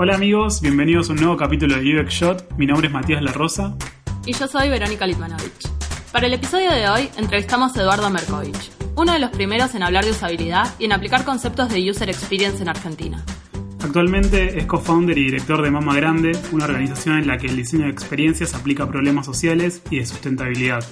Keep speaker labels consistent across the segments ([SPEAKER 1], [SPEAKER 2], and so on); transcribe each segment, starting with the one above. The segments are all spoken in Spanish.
[SPEAKER 1] Hola amigos, bienvenidos a un nuevo capítulo de UX Shot. Mi nombre es Matías La Rosa.
[SPEAKER 2] Y yo soy Verónica Litmanovich. Para el episodio de hoy entrevistamos a Eduardo Merkovich, uno de los primeros en hablar de usabilidad y en aplicar conceptos de user experience en Argentina.
[SPEAKER 1] Actualmente es co-founder y director de Mama Grande, una organización en la que el diseño de experiencias aplica problemas sociales y de sustentabilidad.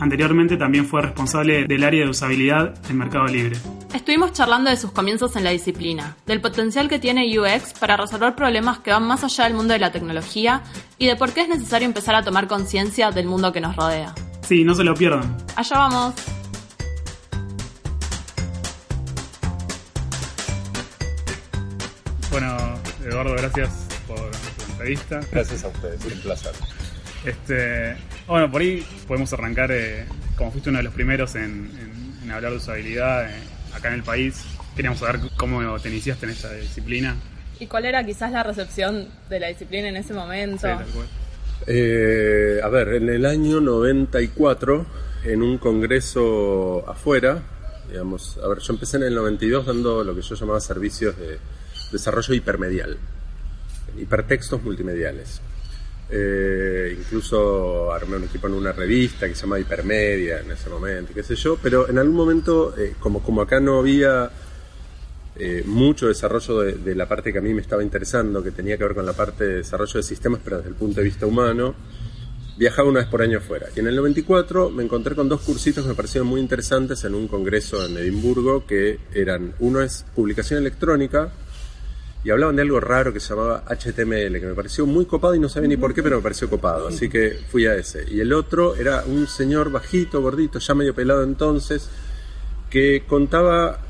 [SPEAKER 1] Anteriormente también fue responsable del área de usabilidad en Mercado Libre.
[SPEAKER 2] Estuvimos charlando de sus comienzos en la disciplina, del potencial que tiene UX para resolver problemas que van más allá del mundo de la tecnología y de por qué es necesario empezar a tomar conciencia del mundo que nos rodea.
[SPEAKER 1] Sí, no se lo pierdan.
[SPEAKER 2] Allá vamos.
[SPEAKER 1] Bueno, Eduardo, gracias por la entrevista.
[SPEAKER 3] Gracias a ustedes, un placer.
[SPEAKER 1] Este, bueno, por ahí podemos arrancar, eh, como fuiste uno de los primeros en, hablar de usabilidad eh, acá en el país, queríamos saber cómo te iniciaste en esta disciplina.
[SPEAKER 2] ¿Y cuál era quizás la recepción de la disciplina en ese momento?
[SPEAKER 3] Eh, a ver, en el año 94, en un congreso afuera, digamos, a ver, yo empecé en el 92 dando lo que yo llamaba servicios de desarrollo hipermedial, hipertextos multimediales. Eh, incluso armé un equipo en una revista que se llama Hipermedia en ese momento, qué sé yo, pero en algún momento, eh, como, como acá no había eh, mucho desarrollo de, la parte que a mí me estaba interesando, que tenía que ver con la parte de desarrollo de sistemas, pero desde el punto de vista humano, viajaba una vez por año afuera. Y en el 94 me encontré con dos cursitos que me parecieron muy interesantes en un congreso en Edimburgo, que eran, uno es publicación electrónica, y hablaban de algo raro que se llamaba HTML, que me pareció muy copado y no sabía ni por qué, pero me pareció copado, así que fui a ese. Y el otro era un señor bajito, gordito, ya medio pelado entonces, que contaba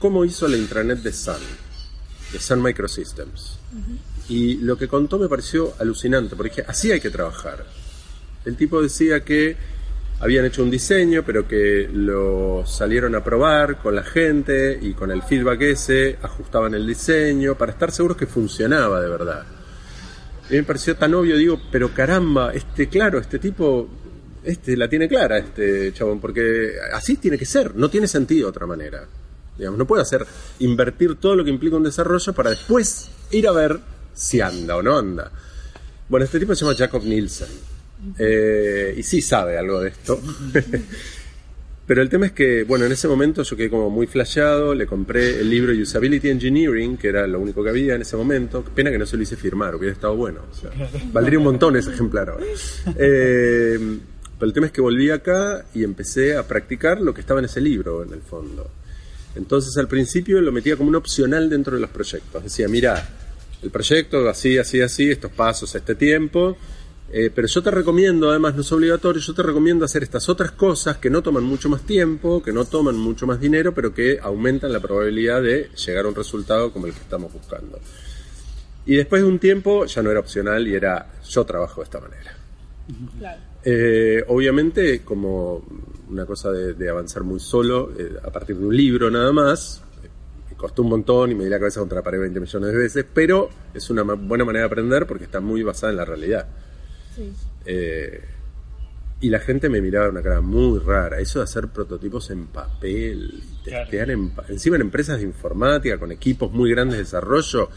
[SPEAKER 3] cómo hizo la intranet de Sun, de Sun Microsystems. Y lo que contó me pareció alucinante, porque así hay que trabajar. El tipo decía que habían hecho un diseño, pero que lo salieron a probar con la gente y con el feedback ese ajustaban el diseño para estar seguros que funcionaba de verdad. Y me pareció tan obvio, digo, pero caramba, este, claro, este tipo, este la tiene clara, este chabón, porque así tiene que ser, no tiene sentido de otra manera. Digamos, no puede hacer invertir todo lo que implica un desarrollo para después ir a ver si anda o no anda. Bueno, este tipo se llama Jacob Nielsen eh, y sí sabe algo de esto. Pero el tema es que, bueno, en ese momento yo quedé como muy flasheado, le compré el libro Usability Engineering, que era lo único que había en ese momento. Pena que no se lo hice firmar, hubiera estado bueno. valdría un montón ese ejemplar ahora. Eh, pero el tema es que volví acá y empecé a practicar lo que estaba en ese libro, en el fondo. Entonces al principio lo metía como un opcional dentro de los proyectos. Decía, mira, el proyecto así, así, así, estos pasos, este tiempo eh, pero yo te recomiendo, además no es obligatorio, yo te recomiendo hacer estas otras cosas que no toman mucho más tiempo, que no toman mucho más dinero, pero que aumentan la probabilidad de llegar a un resultado como el que estamos buscando. Y después de un tiempo ya no era opcional y era yo trabajo de esta manera. Eh, obviamente, como una cosa de, avanzar muy solo, eh, a partir de un libro nada más, me costó un montón y me di la cabeza contra la pared 20 millones de veces, pero es una buena manera de aprender porque está muy basada en la realidad. Eh, y la gente me miraba una cara muy rara. Eso de hacer prototipos en papel, testear encima en empresas de informática con equipos muy grandes de desarrollo,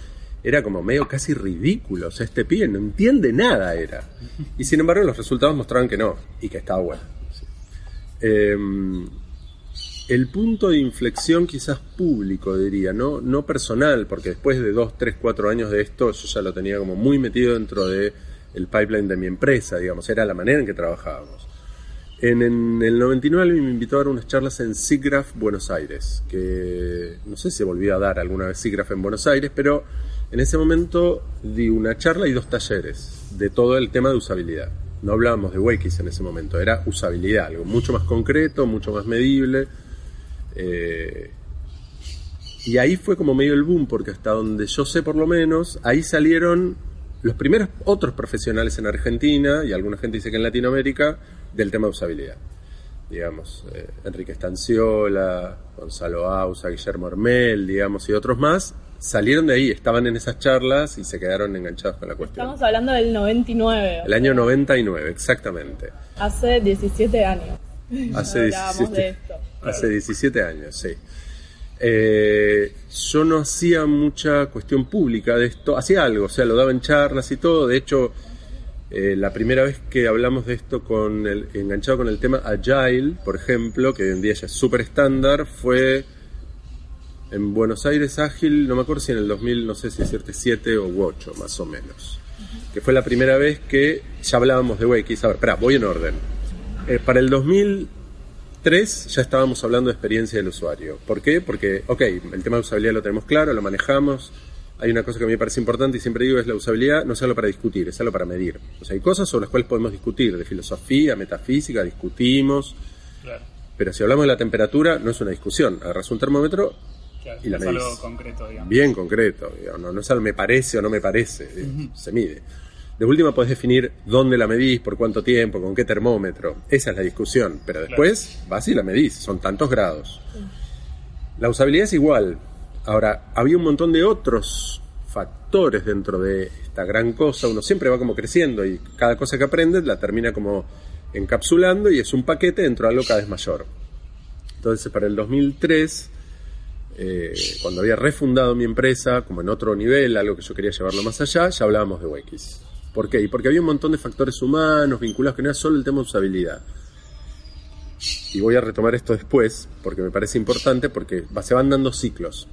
[SPEAKER 3] era como medio casi ridículo. O sea, este pibe no entiende nada, era. Y sin embargo, los resultados mostraban que no, y que estaba bueno. Em, el punto de inflexión quizás público, diría, ¿no? no personal, porque después de dos, tres, cuatro años de esto, yo ya lo tenía como muy metido dentro de el pipeline de mi empresa, digamos, era la manera en que trabajábamos. En, el 99 me invitó a dar unas charlas en SIGGRAPH Buenos Aires, que no sé si volví a dar alguna vez SIGGRAPH en Buenos Aires, pero en ese momento di una charla y dos talleres de todo el tema de usabilidad. No hablábamos de Wakis en ese momento, era usabilidad, algo mucho más concreto, mucho más medible. Eh, y ahí fue como medio el boom, porque hasta donde yo sé por lo menos, ahí salieron los primeros otros profesionales en Argentina, y alguna gente dice que en Latinoamérica, del tema de usabilidad. Digamos, eh, Enrique Estanciola, Gonzalo Ausa, Guillermo Ormel, digamos, y otros más, salieron de ahí, estaban en esas charlas y se quedaron enganchados con la cuestión.
[SPEAKER 2] Estamos hablando del 99.
[SPEAKER 3] El año 99, exactamente.
[SPEAKER 2] Hace 17 años.
[SPEAKER 3] Hace 17, hace 17 años, sí. Eh, yo no hacía mucha cuestión pública de esto, hacía algo, o sea, lo daba en charlas y todo. De hecho, eh, la primera vez que hablamos de esto con el, enganchado con el tema Agile, por ejemplo, que hoy en día ya es súper estándar, fue en Buenos Aires Ágil, no me acuerdo si en el 2000, no sé si decirte 7 o 8, más o menos. Que fue la primera vez que ya hablábamos de UX. A ver, espera, voy en orden. Eh, para el 2003 ya estábamos hablando de experiencia del usuario. ¿Por qué? Porque, ok, el tema de usabilidad lo tenemos claro, lo manejamos. Hay una cosa que a mí me parece importante y siempre digo es la usabilidad no es algo para discutir, es algo para medir. O sea, hay cosas sobre las cuales podemos discutir, de filosofía, metafísica, discutimos. Pero si hablamos de la temperatura, no es una discusión. Agarras un termómetro y la
[SPEAKER 1] es algo concreto, digamos.
[SPEAKER 3] Bien concreto, no, no, es algo me parece o no me parece, se mide. De última podés definir dónde la medís, por cuánto tiempo, con qué termómetro. Esa es la discusión. Pero después vas y la medís, son tantos grados. La usabilidad es igual. Ahora, había un montón de otros factores dentro de esta gran cosa. Uno siempre va como creciendo y cada cosa que aprendes la termina como encapsulando y es un paquete dentro de algo cada vez mayor. Entonces, para el 2003 eh, cuando había refundado mi empresa, como en otro nivel, algo que yo quería llevarlo más allá, ya hablábamos de UX. ¿Por qué? Y porque había un montón de factores humanos vinculados que no era solo el tema de usabilidad. Y voy a retomar esto después, porque me parece importante, porque se van dando ciclos.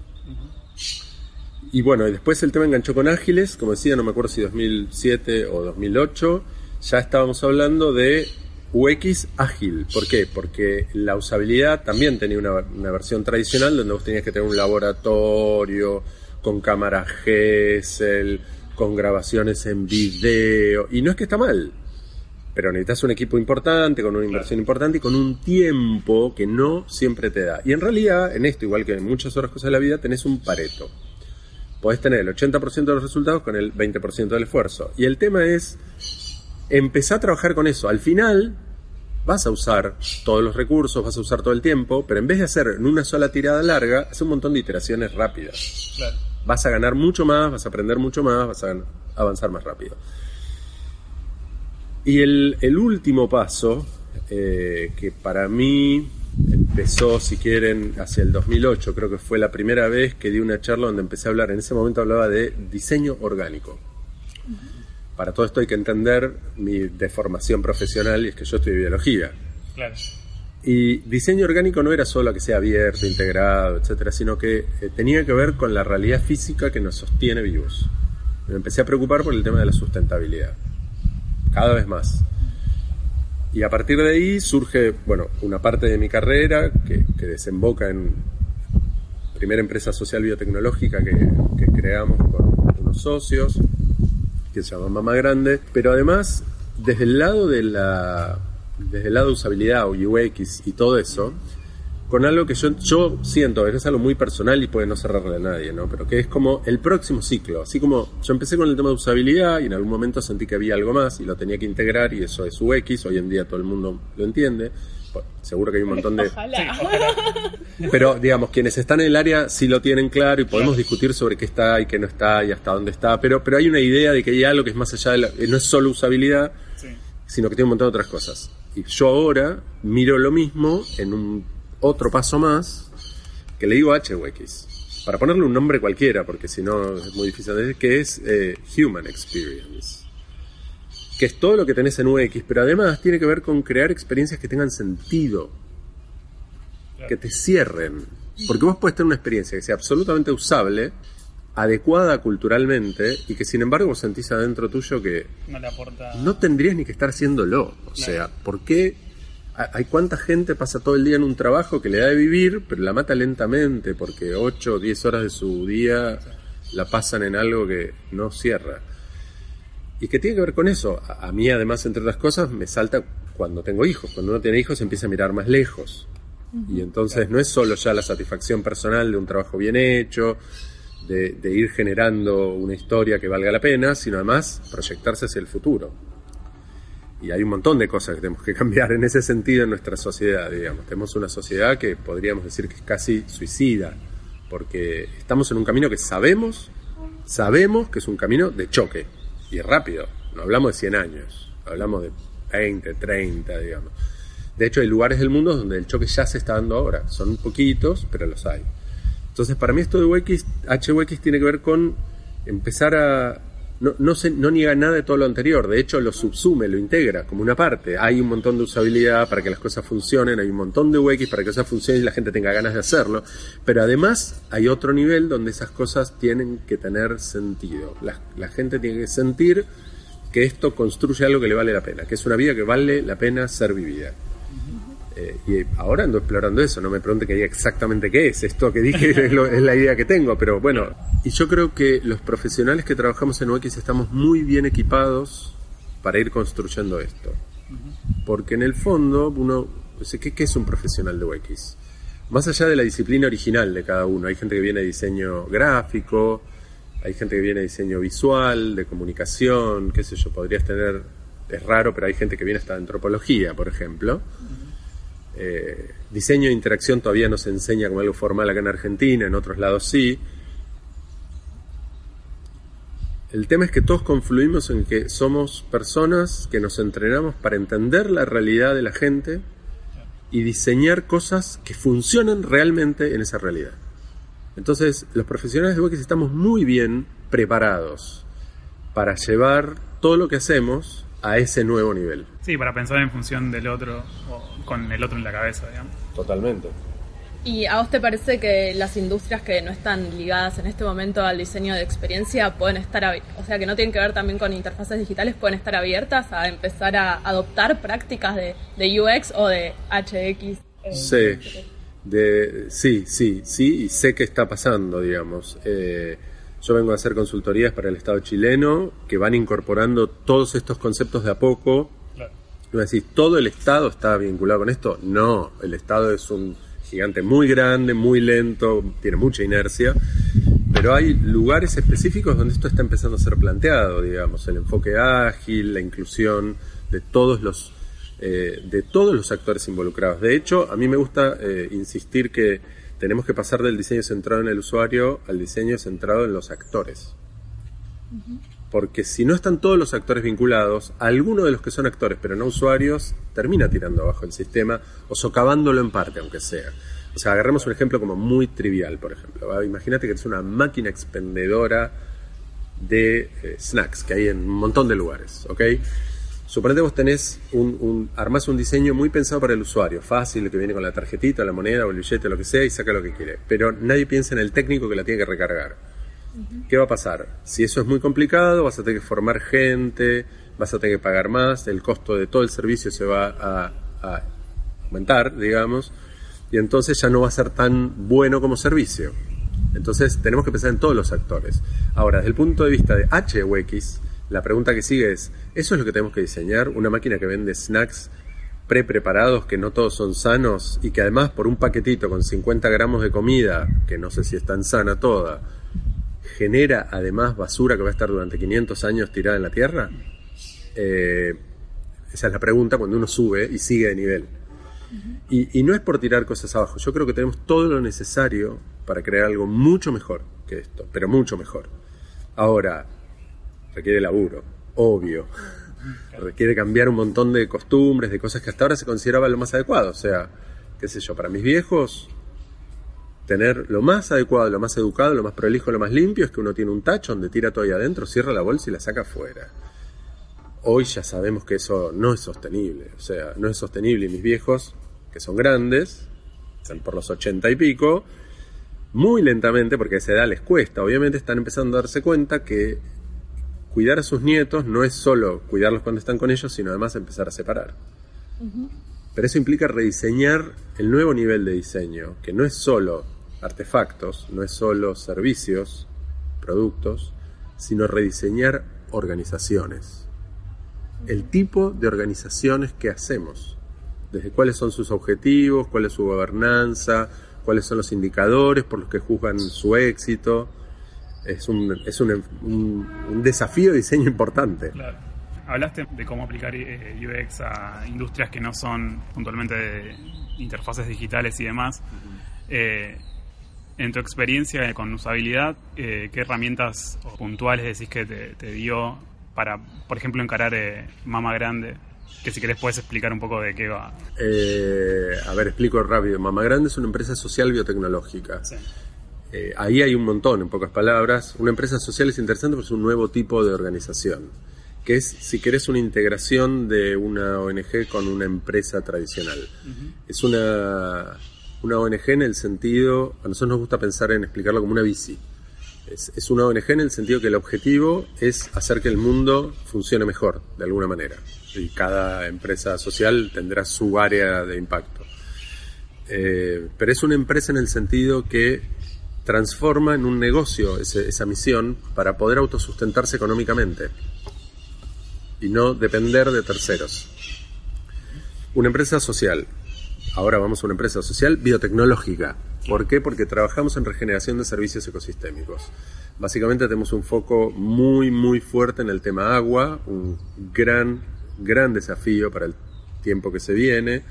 [SPEAKER 3] Y bueno, después el tema enganchó con Ágiles, como decía, no me acuerdo si 2007 o 2008, ya estábamos hablando de UX ágil. ¿Por qué? Porque la usabilidad también tenía una, versión tradicional donde vos tenías que tener un laboratorio con cámara GESEL, con grabaciones en video. Y no es que está mal, pero necesitas un equipo importante, con una inversión importante y con un tiempo que no siempre te da. Y en realidad, en esto, igual que en muchas otras cosas de la vida, tenés un pareto. Podés tener el 80% de los resultados con el 20% del esfuerzo. Y el tema es empezar a trabajar con eso. Al final, vas a usar todos los recursos, vas a usar todo el tiempo, pero en vez de hacer en una sola tirada larga, hace un montón de iteraciones rápidas. Vas a ganar mucho más, vas a aprender mucho más, vas a avanzar más rápido. Y el, último paso, eh, que para mí empezó, si quieren, hacia el 2008, creo que fue la primera vez que di una charla donde empecé a hablar, en ese momento hablaba de diseño orgánico para todo esto hay que entender mi deformación profesional y es que yo estudié biología. Claro. Y diseño orgánico no era solo que sea abierto, integrado, etcétera, sino que eh, tenía que ver con la realidad física que nos sostiene vivos. Me empecé a preocupar por el tema de la sustentabilidad, cada vez más. Y a partir de ahí surge, bueno, una parte de mi carrera que, desemboca en primera empresa social biotecnológica que, que creamos con unos socios, que se llama Mama Grande, pero además, desde el lado de la desde el lado de usabilidad o UX y todo eso, con algo que yo, yo siento, es algo muy personal y puede no cerrarle a nadie, ¿no? Pero que es como el próximo ciclo. Así como yo empecé con el tema de usabilidad y en algún momento sentí que había algo más y lo tenía que integrar y eso es UX, hoy en día todo el mundo lo entiende seguro que hay un montón de... Pero, digamos, quienes están en el área sí lo tienen claro y podemos discutir sobre qué está y qué no está y hasta dónde está, pero, pero hay una idea de que hay algo que es más allá de la... No es solo usabilidad, sino que tiene un montón de otras cosas. Y yo ahora miro lo mismo en un otro paso más que le digo HUX. Para ponerle un nombre cualquiera, porque si no es muy difícil de decir, que es eh, Human Experience que es todo lo que tenés en UX, pero además tiene que ver con crear experiencias que tengan sentido, que te cierren. Porque vos puedes tener una experiencia que sea absolutamente usable, adecuada culturalmente, y que sin embargo sentís adentro tuyo que no, tendrías ni que estar haciéndolo. O sea, ¿por qué hay cuánta gente pasa todo el día en un trabajo que le da de vivir, pero la mata lentamente porque 8 o 10 horas de su día la pasan en algo que no cierra? ¿Y qué tiene que ver con eso? A, mí, además, entre otras cosas, me salta cuando tengo hijos. Cuando uno tiene hijos, empieza a mirar más lejos. Y entonces no es solo ya la satisfacción personal de un trabajo bien hecho, de, ir generando una historia que valga la pena, sino además proyectarse hacia el futuro. Y hay un montón de cosas que tenemos que cambiar en ese sentido en nuestra sociedad, digamos. Tenemos una sociedad que podríamos decir que es casi suicida, porque estamos en un camino que sabemos, sabemos que es un camino de choque y rápido. No hablamos de 100 años, hablamos de 20, 30, digamos. De hecho, hay lugares del mundo donde el choque ya se está dando ahora. Son poquitos, pero los hay. Entonces, para mí esto de UX, HUX tiene que ver con empezar a... No, no, se, no niega nada de todo lo anterior, de hecho lo subsume, lo integra como una parte. Hay un montón de usabilidad para que las cosas funcionen, hay un montón de UX para que las cosas funcionen y la gente tenga ganas de hacerlo, pero además hay otro nivel donde esas cosas tienen que tener sentido. La, la gente tiene que sentir que esto construye algo que le vale la pena, que es una vida que vale la pena ser vivida. Eh, y ahora ando explorando eso, no me pregunte que diga exactamente qué es, esto que dije es, es, la idea que tengo, pero bueno, y yo creo que los profesionales que trabajamos en UX estamos muy bien equipados para ir construyendo esto. Porque en el fondo, uno, ¿qué, ¿qué es un profesional de UX? Más allá de la disciplina original de cada uno, hay gente que viene de diseño gráfico, hay gente que viene de diseño visual, de comunicación, qué sé yo, podrías tener, es raro, pero hay gente que viene hasta de antropología, por ejemplo. Eh, diseño e interacción todavía no se enseña como algo formal acá en Argentina, en otros lados sí. El tema es que todos confluimos en que somos personas que nos entrenamos para entender la realidad de la gente y diseñar cosas que funcionen realmente en esa realidad. Entonces, los profesionales de UX estamos muy bien preparados para llevar todo lo que hacemos a ese nuevo nivel.
[SPEAKER 1] Sí, para pensar en función del otro o con el otro en la cabeza, digamos.
[SPEAKER 3] Totalmente.
[SPEAKER 2] ¿Y a vos te parece que las industrias que no están ligadas en este momento al diseño de experiencia pueden estar, o sea, que no tienen que ver también con interfaces digitales, pueden estar abiertas a empezar a adoptar prácticas de, de UX o de HX?
[SPEAKER 3] Eh, sí, de, sí, sí, sí, y sé qué está pasando, digamos. Eh, yo vengo a hacer consultorías para el Estado chileno que van incorporando todos estos conceptos de a poco. ¿No decís, todo el Estado está vinculado con esto? No, el Estado es un gigante muy grande, muy lento, tiene mucha inercia, pero hay lugares específicos donde esto está empezando a ser planteado, digamos, el enfoque ágil, la inclusión de todos los eh, de todos los actores involucrados. De hecho, a mí me gusta eh, insistir que tenemos que pasar del diseño centrado en el usuario al diseño centrado en los actores. Porque si no están todos los actores vinculados, alguno de los que son actores pero no usuarios termina tirando abajo el sistema o socavándolo en parte, aunque sea. O sea, agarremos un ejemplo como muy trivial, por ejemplo. Imagínate que es una máquina expendedora de eh, snacks que hay en un montón de lugares, ¿ok? Suponete vos tenés un, un, armás un diseño muy pensado para el usuario, fácil, que viene con la tarjetita, la moneda o el billete, lo que sea, y saca lo que quiere. Pero nadie piensa en el técnico que la tiene que recargar. ¿Qué va a pasar? Si eso es muy complicado, vas a tener que formar gente, vas a tener que pagar más, el costo de todo el servicio se va a, aumentar, digamos, y entonces ya no va a ser tan bueno como servicio. Entonces tenemos que pensar en todos los actores. Ahora, desde el punto de vista de HUX, la pregunta que sigue es, ¿eso es lo que tenemos que diseñar? ¿Una máquina que vende snacks pre-preparados que no todos son sanos y que además por un paquetito con 50 gramos de comida, que no sé si es tan sana toda, genera además basura que va a estar durante 500 años tirada en la tierra? Eh, esa es la pregunta cuando uno sube y sigue de nivel. y, y, no es por tirar cosas abajo, yo creo que tenemos todo lo necesario para crear algo mucho mejor que esto, pero mucho mejor. Ahora, requiere laburo, obvio. Requiere cambiar un montón de costumbres, de cosas que hasta ahora se consideraba lo más adecuado. O sea, qué sé yo, para mis viejos, tener lo más adecuado, lo más educado, lo más prolijo, lo más limpio es que uno tiene un tacho donde tira todo ahí adentro, cierra la bolsa y la saca afuera. Hoy ya sabemos que eso no es sostenible. O sea, no es sostenible y mis viejos, que son grandes, están por los ochenta y pico, muy lentamente, porque a esa edad les cuesta, obviamente están empezando a darse cuenta que cuidar a sus nietos no es solo cuidarlos cuando están con ellos, sino además empezar a separar. Pero eso implica rediseñar el nuevo nivel de diseño, que no es solo artefactos, no es solo servicios, productos, sino rediseñar organizaciones. El tipo de organizaciones que hacemos, desde cuáles son sus objetivos, cuál es su gobernanza, cuáles son los indicadores por los que juzgan su éxito, es un, es un, un, desafío de diseño importante.
[SPEAKER 1] Claro. Hablaste de cómo aplicar eh, UX a industrias que no son puntualmente de interfaces digitales y demás. eh, en tu experiencia con usabilidad, eh, ¿qué herramientas puntuales decís que te, te, dio para, por ejemplo, encarar eh, Mama Grande? Que si querés puedes explicar un poco de qué va.
[SPEAKER 3] Eh, a ver, explico rápido. Mama Grande es una empresa social biotecnológica. Sí eh, ahí hay un montón, en pocas palabras. Una empresa social es interesante porque es un nuevo tipo de organización, que es, si querés, una integración de una ONG con una empresa tradicional. Es una, una ONG en el sentido, a nosotros nos gusta pensar en explicarlo como una bici. Es, es, una ONG en el sentido que el objetivo es hacer que el mundo funcione mejor, de alguna manera. Y cada empresa social tendrá su área de impacto. Eh, pero es una empresa en el sentido que transforma en un negocio esa misión para poder autosustentarse económicamente y no depender de terceros. Una empresa social. Ahora vamos a una empresa social biotecnológica. ¿Por qué? Porque trabajamos en regeneración de servicios ecosistémicos. Básicamente tenemos un foco muy, muy fuerte en el tema agua, un gran, gran desafío para el tiempo que se viene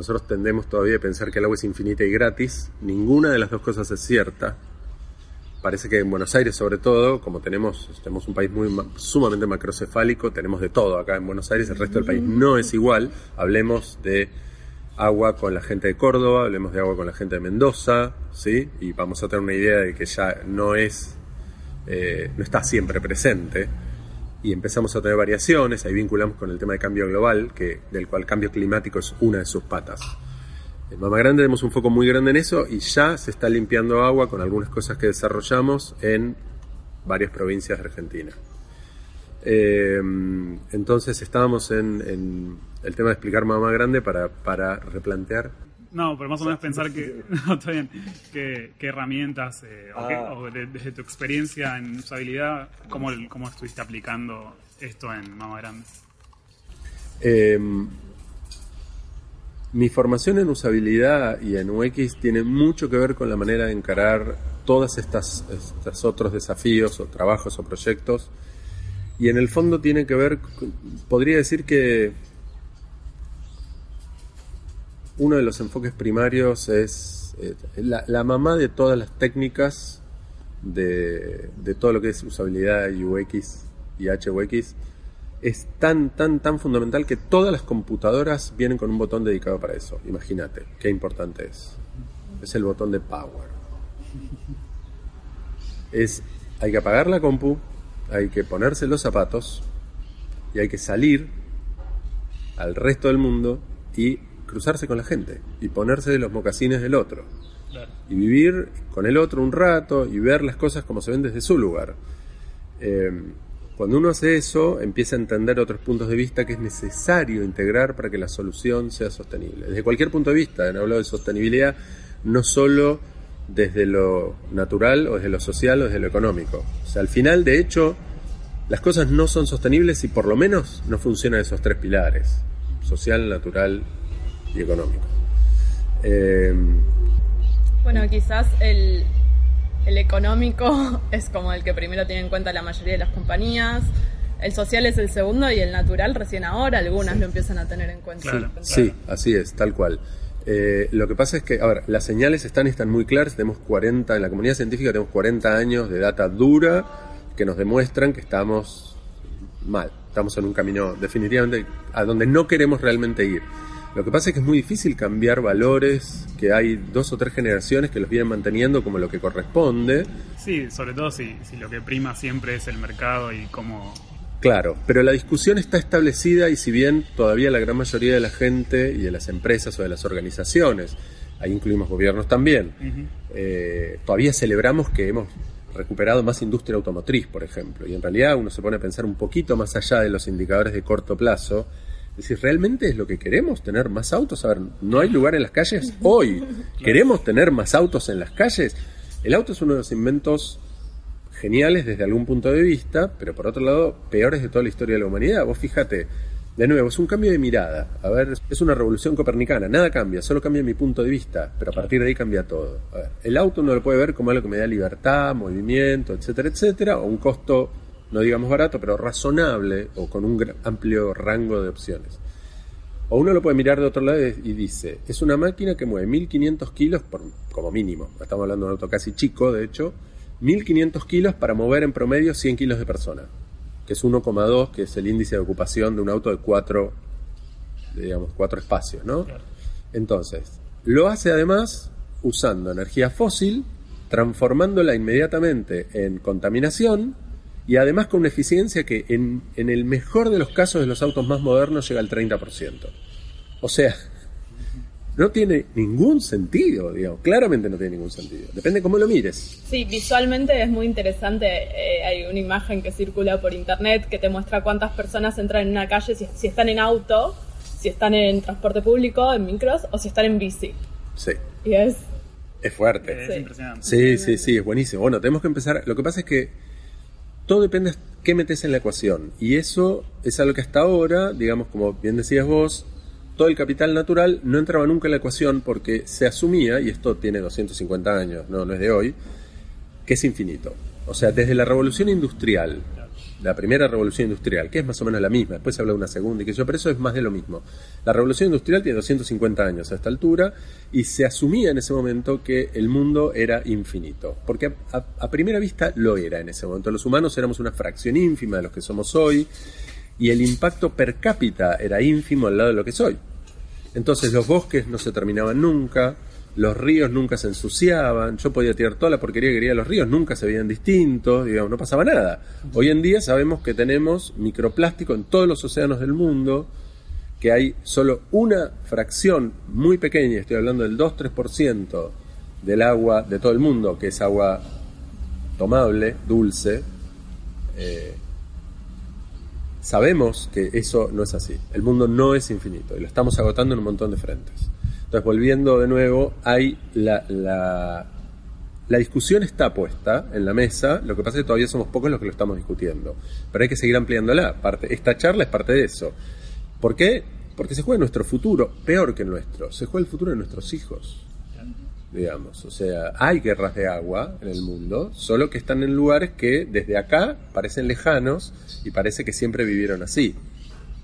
[SPEAKER 3] nosotros tendemos todavía a pensar que el agua es infinita y gratis. Ninguna de las dos cosas es cierta. Parece que en Buenos Aires, sobre todo, como tenemos, tenemos un país muy sumamente macrocefálico, tenemos de todo acá en Buenos Aires, el resto del país no es igual. Hablemos de agua con la gente de Córdoba, hablemos de agua con la gente de Mendoza, ¿sí? Y vamos a tener una idea de que ya no es, eh, no está siempre presente y empezamos a tener variaciones, ahí vinculamos con el tema de cambio global, que, del cual cambio climático es una de sus patas. En Mama Grande tenemos un foco muy grande en eso y ya se está limpiando agua con algunas cosas que desarrollamos en varias provincias de Argentina. Eh, entonces estábamos en, en, el tema de explicar Mama Grande para, para replantear
[SPEAKER 1] no, pero más o menos pensar que, no, está bien, qué, herramientas, eh, ah. o, desde tu experiencia en usabilidad, ¿cómo, cómo estuviste aplicando esto en Mama Grande?
[SPEAKER 3] Em, mi formación en usabilidad y en UX tiene mucho que ver con la manera de encarar todos estas, estos otros desafíos o trabajos o proyectos. Y en el fondo tiene que ver, podría decir que uno de los enfoques primarios es eh, la, mamá de todas las técnicas de, todo lo que es usabilidad UX y HUX es tan, tan, tan fundamental que todas las computadoras vienen con un botón dedicado para eso. Imagínate, qué importante es. Es el botón de power. Es, hay que apagar la compu, hay que ponerse los zapatos y hay que salir al resto del mundo y cruzarse con la gente y ponerse de los mocasines del otro. Y vivir con el otro un rato y ver las cosas como se ven desde su lugar. Eh, cuando uno hace eso, empieza a entender otros puntos de vista que es necesario integrar para que la solución sea sostenible. Desde cualquier punto de vista, en hablado de sostenibilidad, no solo desde lo natural o desde lo social o desde lo económico. O sea, al final, de hecho, las cosas no son sostenibles si por lo menos no funcionan esos tres pilares, social, natural y económico.
[SPEAKER 2] Eh, bueno, quizás el, el económico es como el que primero tiene en cuenta la mayoría de las compañías. El social es el segundo y el natural recién ahora algunas lo empiezan a tener en cuenta.
[SPEAKER 3] Sí, así es, tal cual. Eh, lo que pasa es que, a las señales están y están muy claras. Tenemos 40, en la comunidad científica tenemos 40 años de data dura que nos demuestran que estamos mal. Estamos en un camino definitivamente a donde no queremos realmente ir. Lo que pasa es que es muy difícil cambiar valores, que hay dos o tres generaciones que los vienen manteniendo como lo que corresponde.
[SPEAKER 1] Sí, sobre todo si, si lo que prima siempre es el mercado y cómo...
[SPEAKER 3] Claro, pero la discusión está establecida y si bien todavía la gran mayoría de la gente y de las empresas o de las organizaciones, ahí incluimos gobiernos también, eh, todavía celebramos que hemos recuperado más industria automotriz, por ejemplo, y en realidad uno se pone a pensar un poquito más allá de los indicadores de corto plazo es decir, ¿realmente es lo que queremos? ¿Tener más autos? A ver, ¿no hay lugar en las calles? Hoy, ¿queremos tener más autos en las calles? El auto es uno de los inventos geniales desde algún punto de vista, pero por otro lado, peores de toda la historia de la humanidad. Vos fíjate, de nuevo, es un cambio de mirada. A ver, es una revolución copernicana. Nada cambia, solo cambia mi punto de vista, pero a partir de ahí cambia todo. El auto uno lo puede ver como algo que me da libertad, movimiento, etcétera, etcétera, o un costo no digamos barato, pero razonable o con un amplio rango de opciones. O uno lo puede mirar de otro lado y dice, es una máquina que mueve 1500 kilos como mínimo, estamos hablando de un auto casi chico, de hecho, 1500 kilos para mover en promedio 100 kilos de persona, que es 1,2, que es el índice de ocupación de un auto de cuatro, digamos, cuatro espacios, ¿no? Entonces, lo hace además usando energía fósil transformándola inmediatamente en contaminación y además con una eficiencia que en, en el mejor de los casos de los autos más modernos llega al 30%. O sea, no tiene ningún sentido, digamos, claramente no tiene ningún sentido. Depende cómo lo mires.
[SPEAKER 2] Sí, visualmente es muy interesante. Eh, hay una imagen que circula por internet que te muestra cuántas personas entran en una calle si, si están en auto, si están en transporte público, en micros o si están en bici.
[SPEAKER 3] Sí.
[SPEAKER 2] Y es...
[SPEAKER 3] Es fuerte.
[SPEAKER 1] Es impresionante.
[SPEAKER 3] Sí, sí, sí, es buenísimo. Bueno, tenemos que empezar. Lo que pasa es que todo depende de qué metes en la ecuación. Y eso es algo que hasta ahora, digamos, como bien decías vos, todo el capital natural no entraba nunca en la ecuación porque se asumía, y esto tiene 250 años, no, no es de hoy, que es infinito. O sea, desde la revolución industrial la primera revolución industrial, que es más o menos la misma, después se habla de una segunda y que yo, pero eso es más de lo mismo. La revolución industrial tiene 250 años a esta altura y se asumía en ese momento que el mundo era infinito, porque a, primera vista lo era en ese momento. Los humanos éramos una fracción ínfima de los que somos hoy y el impacto per cápita era ínfimo al lado de lo que soy. Entonces los bosques no se terminaban nunca, los ríos nunca se ensuciaban, yo podía tirar toda la porquería que quería los ríos, nunca se veían distintos, digamos, no pasaba nada. Hoy en día sabemos que tenemos microplástico en todos los océanos del mundo, que hay solo una fracción muy pequeña, estoy hablando del 2-3% del agua de todo el mundo, que es agua tomable, dulce. Eh, sabemos que eso no es así. El mundo no es infinito y lo estamos agotando en un montón de frentes. Entonces, volviendo de nuevo, hay la, la, discusión está puesta en la mesa, lo que pasa es que todavía somos pocos los que lo estamos discutiendo, pero hay que seguir ampliándola. Parte, esta charla es parte de eso. ¿Por qué? Porque se juega nuestro futuro, peor que nuestro, se juega el futuro de nuestros hijos. Digamos, o sea, hay guerras de agua en el mundo, solo que están en lugares que desde acá parecen lejanos y parece que siempre vivieron así,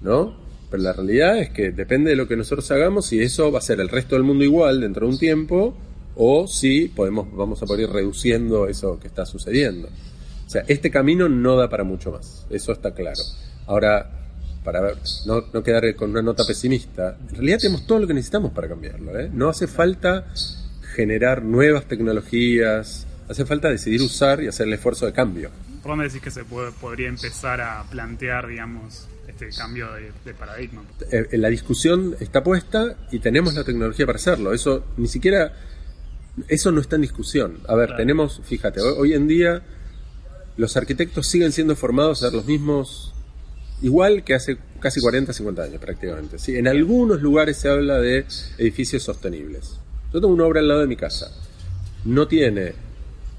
[SPEAKER 3] ¿no? Pero la realidad es que depende de lo que nosotros hagamos, si eso va a ser el resto del mundo igual dentro de un tiempo, o si podemos, vamos a poder ir reduciendo eso que está sucediendo. O sea, este camino no da para mucho más, eso está claro. Ahora, para ver, no, no quedar con una nota pesimista, en realidad tenemos todo lo que necesitamos para cambiarlo. ¿eh? No hace falta generar nuevas tecnologías, hace falta decidir usar y hacer el esfuerzo de cambio.
[SPEAKER 1] ¿Por dónde decís que se podría empezar a plantear, digamos, este cambio de, paradigma.
[SPEAKER 3] Eh, la discusión está puesta y tenemos la tecnología para hacerlo. Eso ni siquiera, eso no está en discusión. A ver, tenemos, fíjate, hoy, en día los arquitectos siguen siendo formados a ser los mismos, igual que hace casi 40, 50 años prácticamente. ¿sí? En algunos lugares se habla de edificios sostenibles. Yo tengo una obra al lado de mi casa. No tiene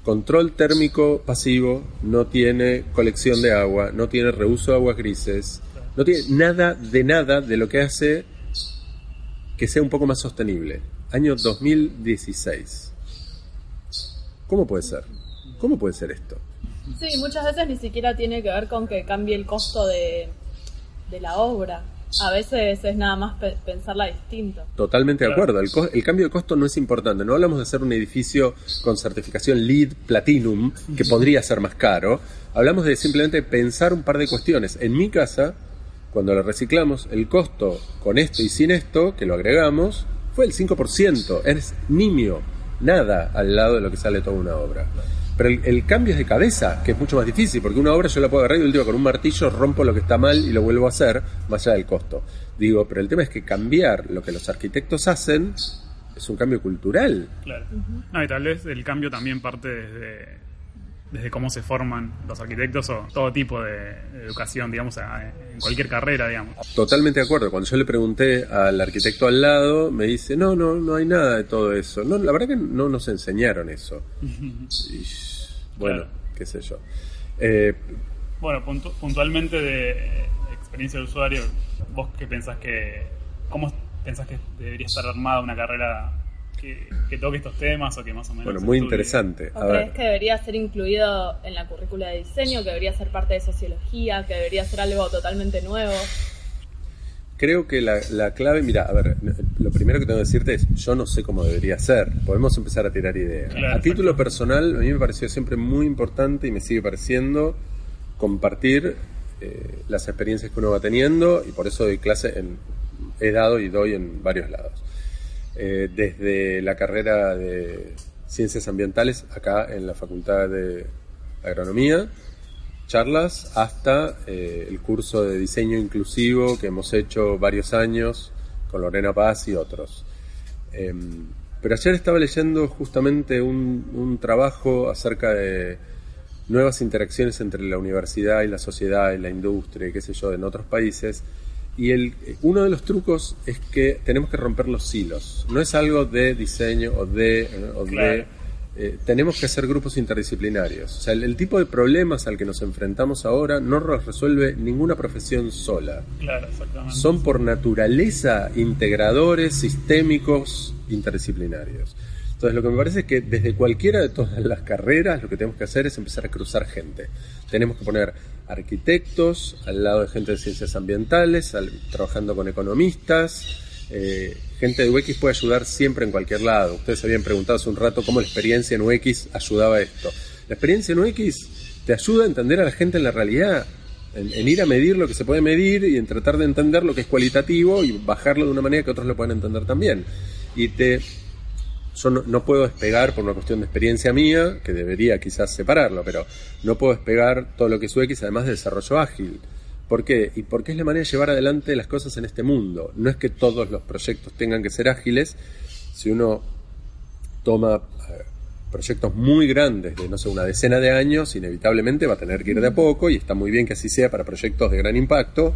[SPEAKER 3] control térmico pasivo, no tiene colección de agua, no tiene reuso de aguas grises, no tiene nada de nada de lo que hace que sea un poco más sostenible. Año 2016. ¿Cómo puede ser? ¿Cómo puede ser esto?
[SPEAKER 2] Sí, muchas veces ni siquiera tiene que ver con que cambie el costo de, la obra. A veces es nada más pensarla distinto.
[SPEAKER 3] Totalmente de acuerdo. El, el, cambio de costo no es importante. No hablamos de hacer un edificio con certificación LEED Platinum, que podría ser más caro. Hablamos de simplemente pensar un par de cuestiones. En mi casa, cuando lo reciclamos, el costo con esto y sin esto, que lo agregamos, fue el 5%. Es nimio, nada al lado de lo que sale toda una obra. Pero el, cambio es de cabeza, que es mucho más difícil, porque una obra yo la puedo agarrar y último con un martillo rompo lo que está mal y lo vuelvo a hacer, más allá del costo. Digo, pero el tema es que cambiar lo que los arquitectos hacen es un cambio cultural.
[SPEAKER 1] Claro. No, y tal vez el cambio también parte desde desde cómo se forman los arquitectos o todo tipo de educación, digamos, en cualquier carrera, digamos.
[SPEAKER 3] Totalmente de acuerdo. Cuando yo le pregunté al arquitecto al lado, me dice, no, no, no hay nada de todo eso. No, la verdad que no nos enseñaron eso. bueno, qué sé yo. Eh,
[SPEAKER 1] bueno, puntualmente de experiencia de usuario, vos qué pensás que, cómo pensás que debería estar armada una carrera que, toque estos temas o que más o menos.
[SPEAKER 3] Bueno, muy interesante.
[SPEAKER 2] ¿O crees que debería ser incluido en la currícula de diseño, que debería ser parte de sociología, que debería ser algo totalmente nuevo?
[SPEAKER 3] Creo que la, clave, mira, a ver, lo primero que tengo que decirte es, yo no sé cómo debería ser. Podemos empezar a tirar ideas. a título personal, a mí me pareció siempre muy importante y me sigue pareciendo compartir eh, las experiencias que uno va teniendo y por eso doy clase en, he dado y doy en varios lados. Eh, desde la carrera de ciencias ambientales acá en la Facultad de Agronomía, charlas hasta eh, el curso de diseño inclusivo que hemos hecho varios años con Lorena Paz y otros. Em, pero ayer estaba leyendo justamente un, trabajo acerca de nuevas interacciones entre la universidad y la sociedad y la industria qué sé yo en otros países. Y el, uno de los trucos es que tenemos que romper los silos. No es algo de diseño o de... O de eh, tenemos que hacer grupos interdisciplinarios. O sea, el, tipo de problemas al que nos enfrentamos ahora no los resuelve ninguna profesión sola.
[SPEAKER 1] Claro, exactamente.
[SPEAKER 3] Son por naturaleza integradores, sistémicos, interdisciplinarios. Entonces, lo que me parece es que desde cualquiera de todas las carreras lo que tenemos que hacer es empezar a cruzar gente. Tenemos que poner arquitectos al lado de gente de ciencias ambientales, trabajando con economistas, eh, gente de UX puede ayudar siempre en cualquier lado. Ustedes habían preguntado hace un rato cómo la experiencia en UX ayudaba a esto. La experiencia en UX te ayuda a entender a la gente en la realidad, en, ir a medir lo que se puede medir y en tratar de entender lo que es cualitativo y bajarlo de una manera que otros lo puedan entender también. Y te, yo no, puedo despegar por una cuestión de experiencia mía, que debería quizás separarlo, pero no puedo despegar todo lo que es UX además de desarrollo ágil. ¿Por qué? Y porque es la manera de llevar adelante las cosas en este mundo. No es que todos los proyectos tengan que ser ágiles. Si uno toma eh, proyectos muy grandes de, no sé, una decena de años, inevitablemente va a tener que ir de a poco y está muy bien que así sea para proyectos de gran impacto.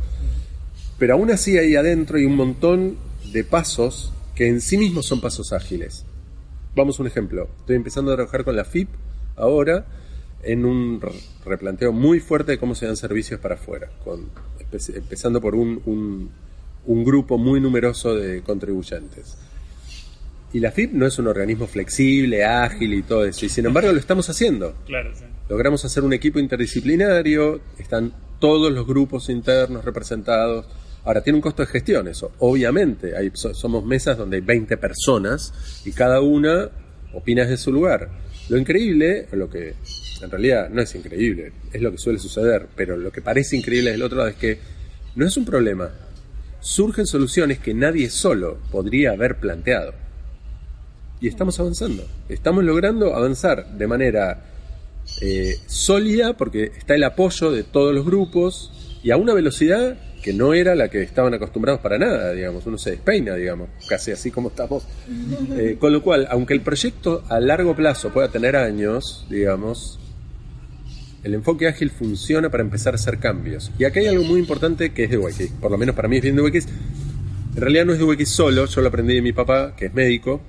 [SPEAKER 3] Pero aún así ahí adentro hay un montón de pasos que en sí mismos son pasos ágiles. Vamos a un ejemplo. Estoy empezando a trabajar con la FIP ahora en un replanteo muy fuerte de cómo se dan servicios para afuera, con, empezando por un, un, grupo muy numeroso de contribuyentes. Y la FIP no es un organismo flexible, ágil y todo eso, y sin embargo lo estamos haciendo. Logramos hacer un equipo interdisciplinario, están todos los grupos internos representados. Ahora, tiene un costo de gestión eso, obviamente. Hay, somos mesas donde hay 20 personas y cada una opina desde su lugar. Lo increíble, lo que en realidad no es increíble, es lo que suele suceder, pero lo que parece increíble del otro lado es que no es un problema. Surgen soluciones que nadie solo podría haber planteado. Y estamos avanzando. Estamos logrando avanzar de manera eh, sólida porque está el apoyo de todos los grupos y a una velocidad que no era la que estaban acostumbrados para nada, digamos, uno se despeina, digamos, casi así como estamos. Eh, con lo cual, aunque el proyecto a largo plazo pueda tener años, digamos, el enfoque ágil funciona para empezar a hacer cambios. Y acá hay algo muy importante que es de UX, por lo menos para mí es bien de UX. En realidad no es de UX solo, yo lo aprendí de mi papá, que es médico,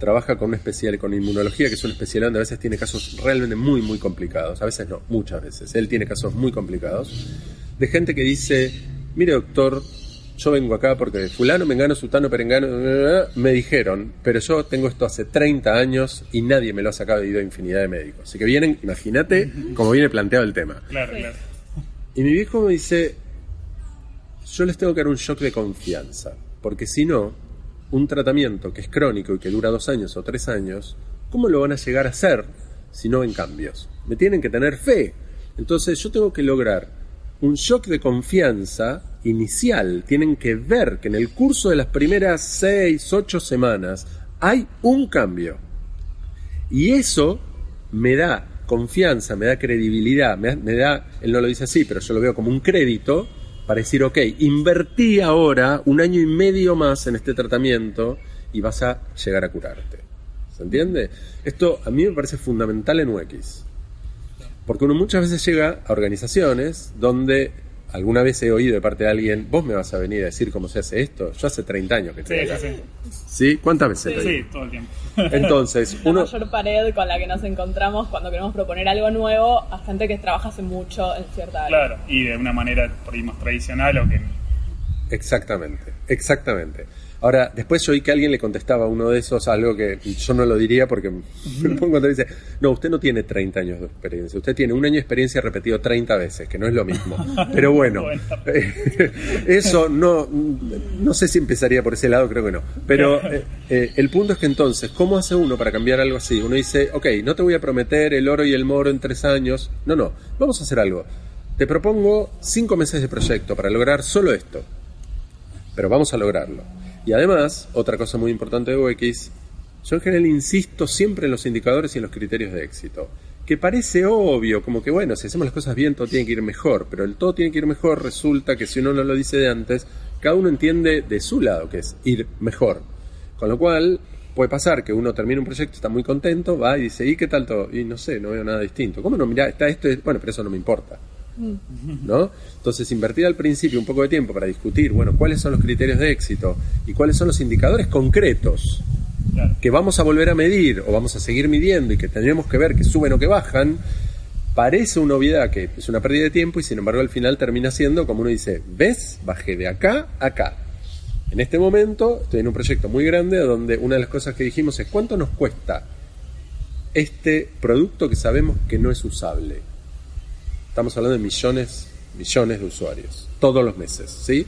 [SPEAKER 3] trabaja con una especial, con inmunología, que es una especialidad donde a veces tiene casos realmente muy, muy complicados. A veces no, muchas veces. Él tiene casos muy complicados. De gente que dice, mire doctor, yo vengo acá porque fulano, mengano, sultano, perengano, me dijeron, pero yo tengo esto hace 30 años y nadie me lo ha sacado de ido a infinidad de médicos. Así que vienen, imagínate cómo viene planteado el tema.
[SPEAKER 1] Claro, claro.
[SPEAKER 3] Y mi viejo me dice, yo les tengo que dar un shock de confianza, porque si no, un tratamiento que es crónico y que dura dos años o tres años, ¿cómo lo van a llegar a hacer si no ven cambios? Me tienen que tener fe. Entonces yo tengo que lograr un shock de confianza inicial. Tienen que ver que en el curso de las primeras seis, ocho semanas hay un cambio. Y eso me da confianza, me da credibilidad, me da, él no lo dice así, pero yo lo veo como un crédito para decir, ok, invertí ahora un año y medio más en este tratamiento y vas a llegar a curarte. ¿Se entiende? Esto a mí me parece fundamental en UX. Porque uno muchas veces llega a organizaciones donde alguna vez he oído de parte de alguien, vos me vas a venir a decir cómo se hace esto. Yo hace 30 años que estoy
[SPEAKER 1] sí,
[SPEAKER 3] acá.
[SPEAKER 1] Sí,
[SPEAKER 3] sí. ¿Cuántas veces?
[SPEAKER 1] Sí, todo el tiempo.
[SPEAKER 3] Entonces, uno...
[SPEAKER 2] La mayor pared con la que nos encontramos cuando queremos proponer algo nuevo a gente que trabaja hace mucho en cierta
[SPEAKER 1] área. Claro, y de una manera, por ahí, más tradicional o que...
[SPEAKER 3] Exactamente, exactamente. Ahora, después yo oí que alguien le contestaba a uno de esos algo que yo no lo diría porque me pongo cuando dice, no, usted no tiene 30 años de experiencia, usted tiene un año de experiencia repetido 30 veces, que no es lo mismo. Pero bueno, eso no, no sé si empezaría por ese lado, creo que no. Pero eh, eh, el punto es que entonces, ¿cómo hace uno para cambiar algo así? Uno dice, ok, no te voy a prometer el oro y el moro en tres años. No, no, vamos a hacer algo. Te propongo cinco meses de proyecto para lograr solo esto. Pero vamos a lograrlo. Y además, otra cosa muy importante de UX, Yo en general insisto siempre en los indicadores y en los criterios de éxito. Que parece obvio, como que bueno, si hacemos las cosas bien todo tiene que ir mejor, pero el todo tiene que ir mejor resulta que si uno no lo dice de antes, cada uno entiende de su lado que es ir mejor. Con lo cual, puede pasar que uno termine un proyecto, está muy contento, va y dice, ¿y qué tal todo? Y no sé, no veo nada distinto. ¿Cómo no? Mira, está esto, bueno, pero eso no me importa. ¿No? Entonces, invertir al principio un poco de tiempo para discutir, bueno, cuáles son los criterios de éxito y cuáles son los indicadores concretos que vamos a volver a medir o vamos a seguir midiendo y que tenemos que ver que suben o que bajan, parece una obviedad que es una pérdida de tiempo y sin embargo al final termina siendo como uno dice, ¿ves? Bajé de acá a acá. En este momento estoy en un proyecto muy grande donde una de las cosas que dijimos es cuánto nos cuesta este producto que sabemos que no es usable. Estamos hablando de millones, millones de usuarios, todos los meses, ¿sí?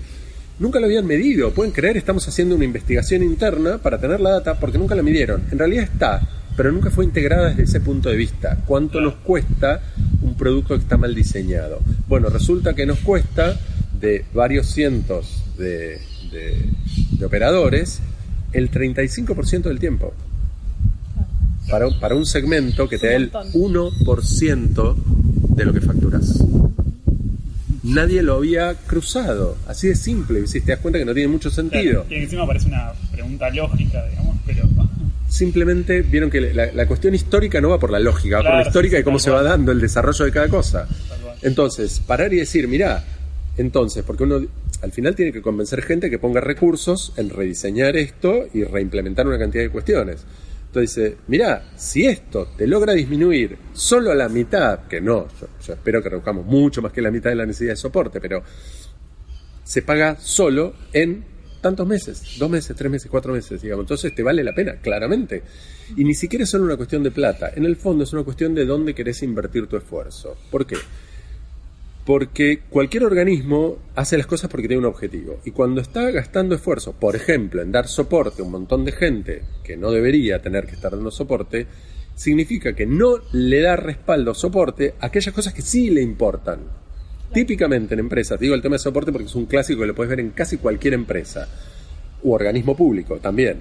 [SPEAKER 3] Nunca lo habían medido, pueden creer, estamos haciendo una investigación interna para tener la data porque nunca la midieron. En realidad está, pero nunca fue integrada desde ese punto de vista. ¿Cuánto nos cuesta un producto que está mal diseñado? Bueno, resulta que nos cuesta de varios cientos de, operadores el 35% del tiempo. Para, para, un segmento que te da el 1% de lo que nadie lo había cruzado. Así de simple, si te das cuenta que no tiene mucho sentido.
[SPEAKER 1] que encima parece una pregunta lógica, digamos, pero...
[SPEAKER 3] Simplemente vieron que la, cuestión histórica no va por la lógica, va por la histórica y cómo se va dando el desarrollo de cada cosa. Entonces, parar y decir, mira, entonces, porque uno al final tiene que convencer gente que ponga recursos en rediseñar esto y reimplementar una cantidad de cuestiones. Entonces dice, mira, si esto te logra disminuir solo a la mitad, que no, yo, espero que reduzcamos mucho más que la mitad de la necesidad de soporte, pero se paga solo en tantos meses, dos meses, tres meses, cuatro meses, digamos. Entonces te vale la pena, claramente. Y ni siquiera es solo una cuestión de plata, en el fondo es una cuestión de dónde querés invertir tu esfuerzo. ¿Por qué? Porque cualquier organismo hace las cosas porque tiene un objetivo. Y cuando está gastando esfuerzo, por ejemplo, en dar soporte a un montón de gente que no debería tener que estar dando soporte, significa que no le da respaldo o soporte a aquellas cosas que sí le importan. Típicamente en empresas, digo el tema de soporte porque es un clásico que lo puedes ver en casi cualquier empresa u organismo público también.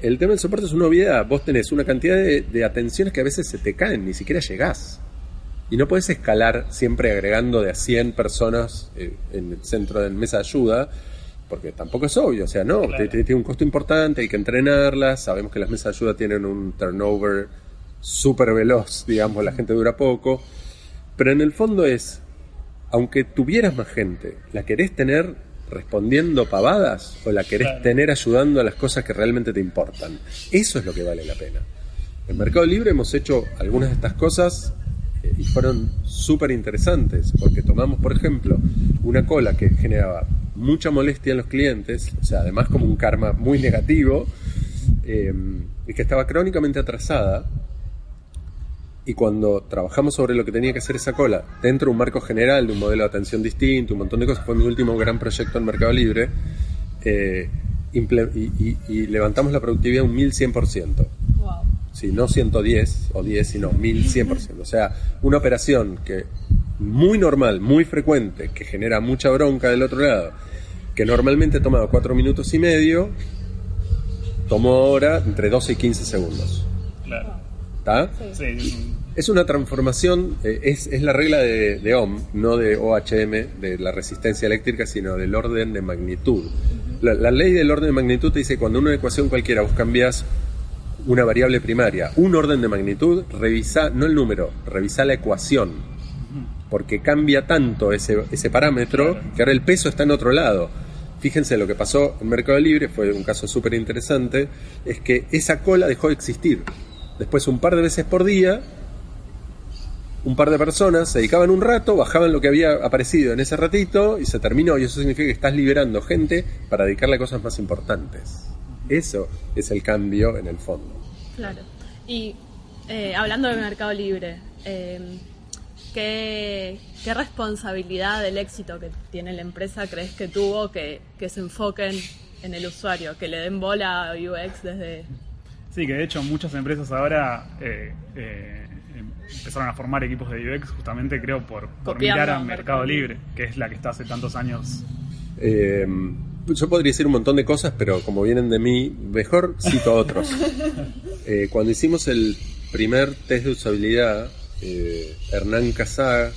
[SPEAKER 3] El tema del soporte es una obviedad. Vos tenés una cantidad de, de atenciones que a veces se te caen, ni siquiera llegás. Y no puedes escalar siempre agregando de a 100 personas eh, en el centro de mesa de ayuda, porque tampoco es obvio. O sea, no, tiene un costo importante, hay que entrenarlas. Sabemos que las mesas de ayuda tienen un turnover súper veloz, digamos, la gente dura poco. Pero en el fondo es, aunque tuvieras más gente, ¿la querés tener respondiendo pavadas o la querés tener ayudando a las cosas que realmente te importan? Eso es lo que vale la pena. En Mercado Libre hemos hecho algunas de estas cosas y fueron súper interesantes, porque tomamos, por ejemplo, una cola que generaba mucha molestia en los clientes, o sea, además como un karma muy negativo, eh, y que estaba crónicamente atrasada, y cuando trabajamos sobre lo que tenía que hacer esa cola, dentro de un marco general, de un modelo de atención distinto, un montón de cosas, fue mi último gran proyecto en Mercado Libre, eh, y, levantamos la productividad un 1100%. Si no 110 o 10, sino 1100%. O sea, una operación que muy normal, muy frecuente, que genera mucha bronca del otro lado, que normalmente tomaba 4 minutos y medio, tomó ahora entre 12 y 15 segundos. Claro. ¿Está? Sí. Es una transformación, eh, es, es, la regla de, de, Ohm, no de OHM, de la resistencia eléctrica, sino del orden de magnitud. la, la, ley del orden de magnitud te dice que cuando una ecuación cualquiera vos cambias una variable primaria, un orden de magnitud, revisa, no el número, revisa la ecuación. Porque cambia tanto ese, ese parámetro que ahora el peso está en otro lado. Fíjense lo que pasó en Mercado Libre, fue un caso súper interesante, es que esa cola dejó de existir. Después un par de veces por día, un par de personas se dedicaban un rato, bajaban lo que había aparecido en ese ratito y se terminó. Y eso significa que estás liberando gente para dedicarle a cosas más importantes. Eso es el cambio en el fondo.
[SPEAKER 2] Claro. Y eh, hablando del mercado libre, em, ¿qué, responsabilidad del éxito que tiene la empresa crees que tuvo que, se enfoquen en el usuario, que le den bola a UX desde...
[SPEAKER 1] Sí, que de hecho muchas empresas ahora eh, eh, empezaron a formar equipos de UX justamente creo por, mirar a Mercado, Libre, que es la que está hace tantos años.
[SPEAKER 3] Em, yo podría decir un montón de cosas, pero como vienen de mí, mejor cito a otros. Eh, cuando hicimos el primer test de usabilidad, eh, Hernán Casá,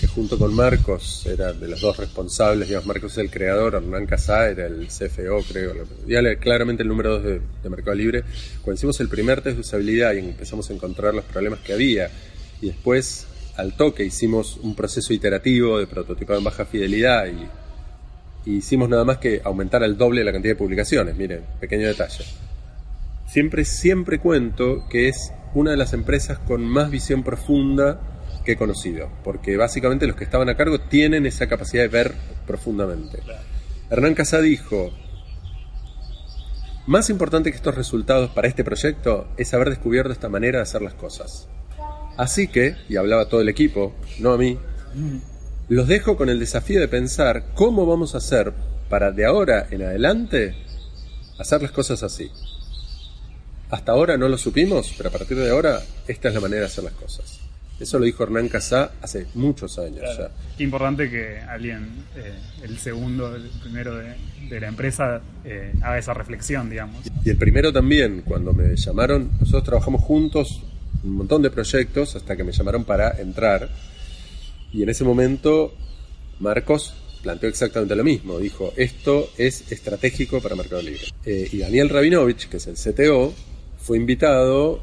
[SPEAKER 3] que junto con Marcos era de los dos responsables, digamos, Marcos es el creador, Hernán Casá era el CFO, creo, ya claramente el número dos de, de Mercado Libre. Cuando hicimos el primer test de usabilidad y empezamos a encontrar los problemas que había, y después al toque hicimos un proceso iterativo de prototipado en baja fidelidad y hicimos nada más que aumentar al doble la cantidad de publicaciones. Miren, pequeño detalle. Siempre, siempre cuento que es una de las empresas con más visión profunda que he conocido, porque básicamente los que estaban a cargo tienen esa capacidad de ver profundamente. Hernán Casá dijo, más importante que estos resultados para este proyecto es haber descubierto esta manera de hacer las cosas. Así que, y hablaba todo el equipo, no a mí, los dejo con el desafío de pensar cómo vamos a hacer para de ahora en adelante hacer las cosas así. Hasta ahora no lo supimos, pero a partir de ahora esta es la manera de hacer las cosas. Eso lo dijo Hernán Casá hace muchos años ya.
[SPEAKER 1] Qué importante que alguien, eh, el segundo, el primero de, la empresa, eh, haga esa reflexión, digamos.
[SPEAKER 3] Y el primero también, cuando me llamaron, nosotros trabajamos juntos un montón de proyectos hasta que me llamaron para entrar y en ese momento Marcos planteó exactamente lo mismo. Dijo, esto es estratégico para Mercado Libre. Eh, y Daniel Rabinovich, que es el CTO, fue invitado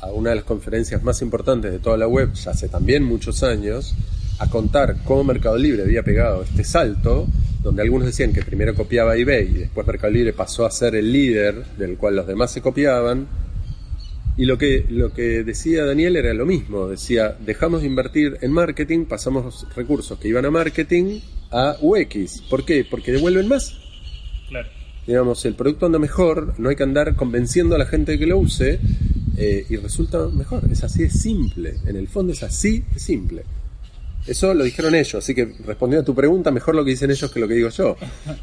[SPEAKER 3] a una de las conferencias más importantes de toda la web, hace también muchos años, a contar cómo Mercado Libre había pegado este salto, donde algunos decían que primero copiaba eBay y después Mercado Libre pasó a ser el líder del cual los demás se copiaban, y lo que, lo que decía Daniel era lo mismo, decía, dejamos de invertir en marketing, pasamos recursos que iban a marketing a UX. ¿Por qué? Porque devuelven más.
[SPEAKER 1] Claro.
[SPEAKER 3] Digamos, el producto anda mejor, no hay que andar convenciendo a la gente que lo use eh, y resulta mejor. Es así de simple. En el fondo es así de simple. Eso lo dijeron ellos, así que respondiendo a tu pregunta, mejor lo que dicen ellos que lo que digo yo.